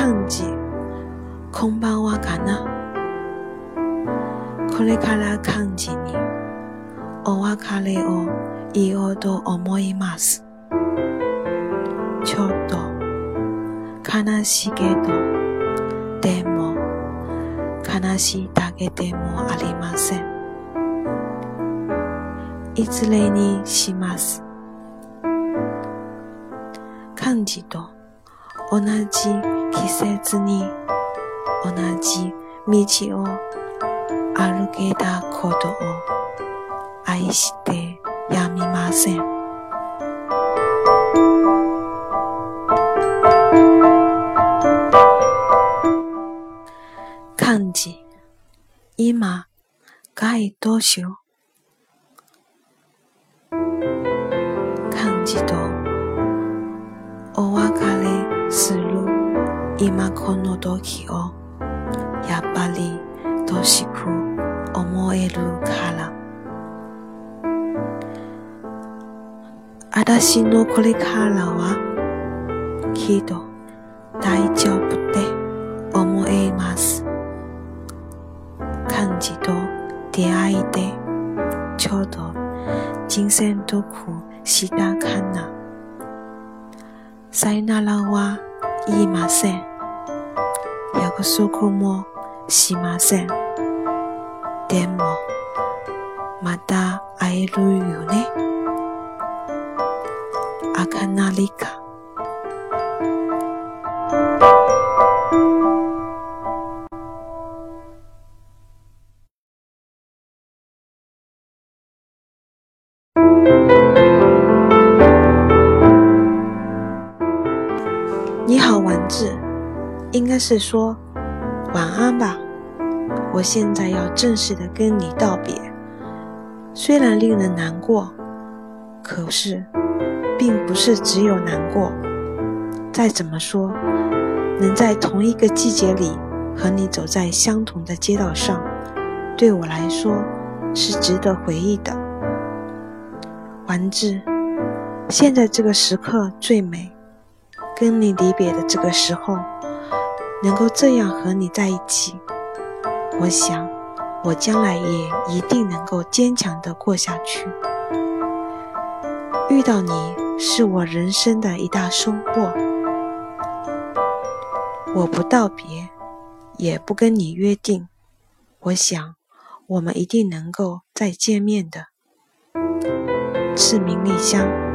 漢字こんばんはかな。これから漢字にお別れを言おうと思います。ちょっと悲しいけど、でも悲しいだけでもありません。いずれにします。漢字と同じ季節に同じ道を歩けたことを愛してやみません。漢字、今、該どうしよう。漢字とお別れ。今この時をやっぱりどしく思えるから。私のこれからはきっと大丈夫って思います。漢字と出会いでちょうど人生得したかなさよならは言いません。約束もしません。でも、また会えるよね。赤なりか。你好，丸子，应该是说 晚安吧。我现在要正式的跟你道别，虽然令人难过，可是并不是只有难过。再怎么说，能在同一个季节里和你走在相同的街道上，对我来说是值得回忆的。丸子，现在这个时刻最美，跟你离别的这个时候，能够这样和你在一起。我想，我将来也一定能够坚强的过下去。遇到你是我人生的一大收获。我不道别，也不跟你约定。我想，我们一定能够再见面的。志明丽香。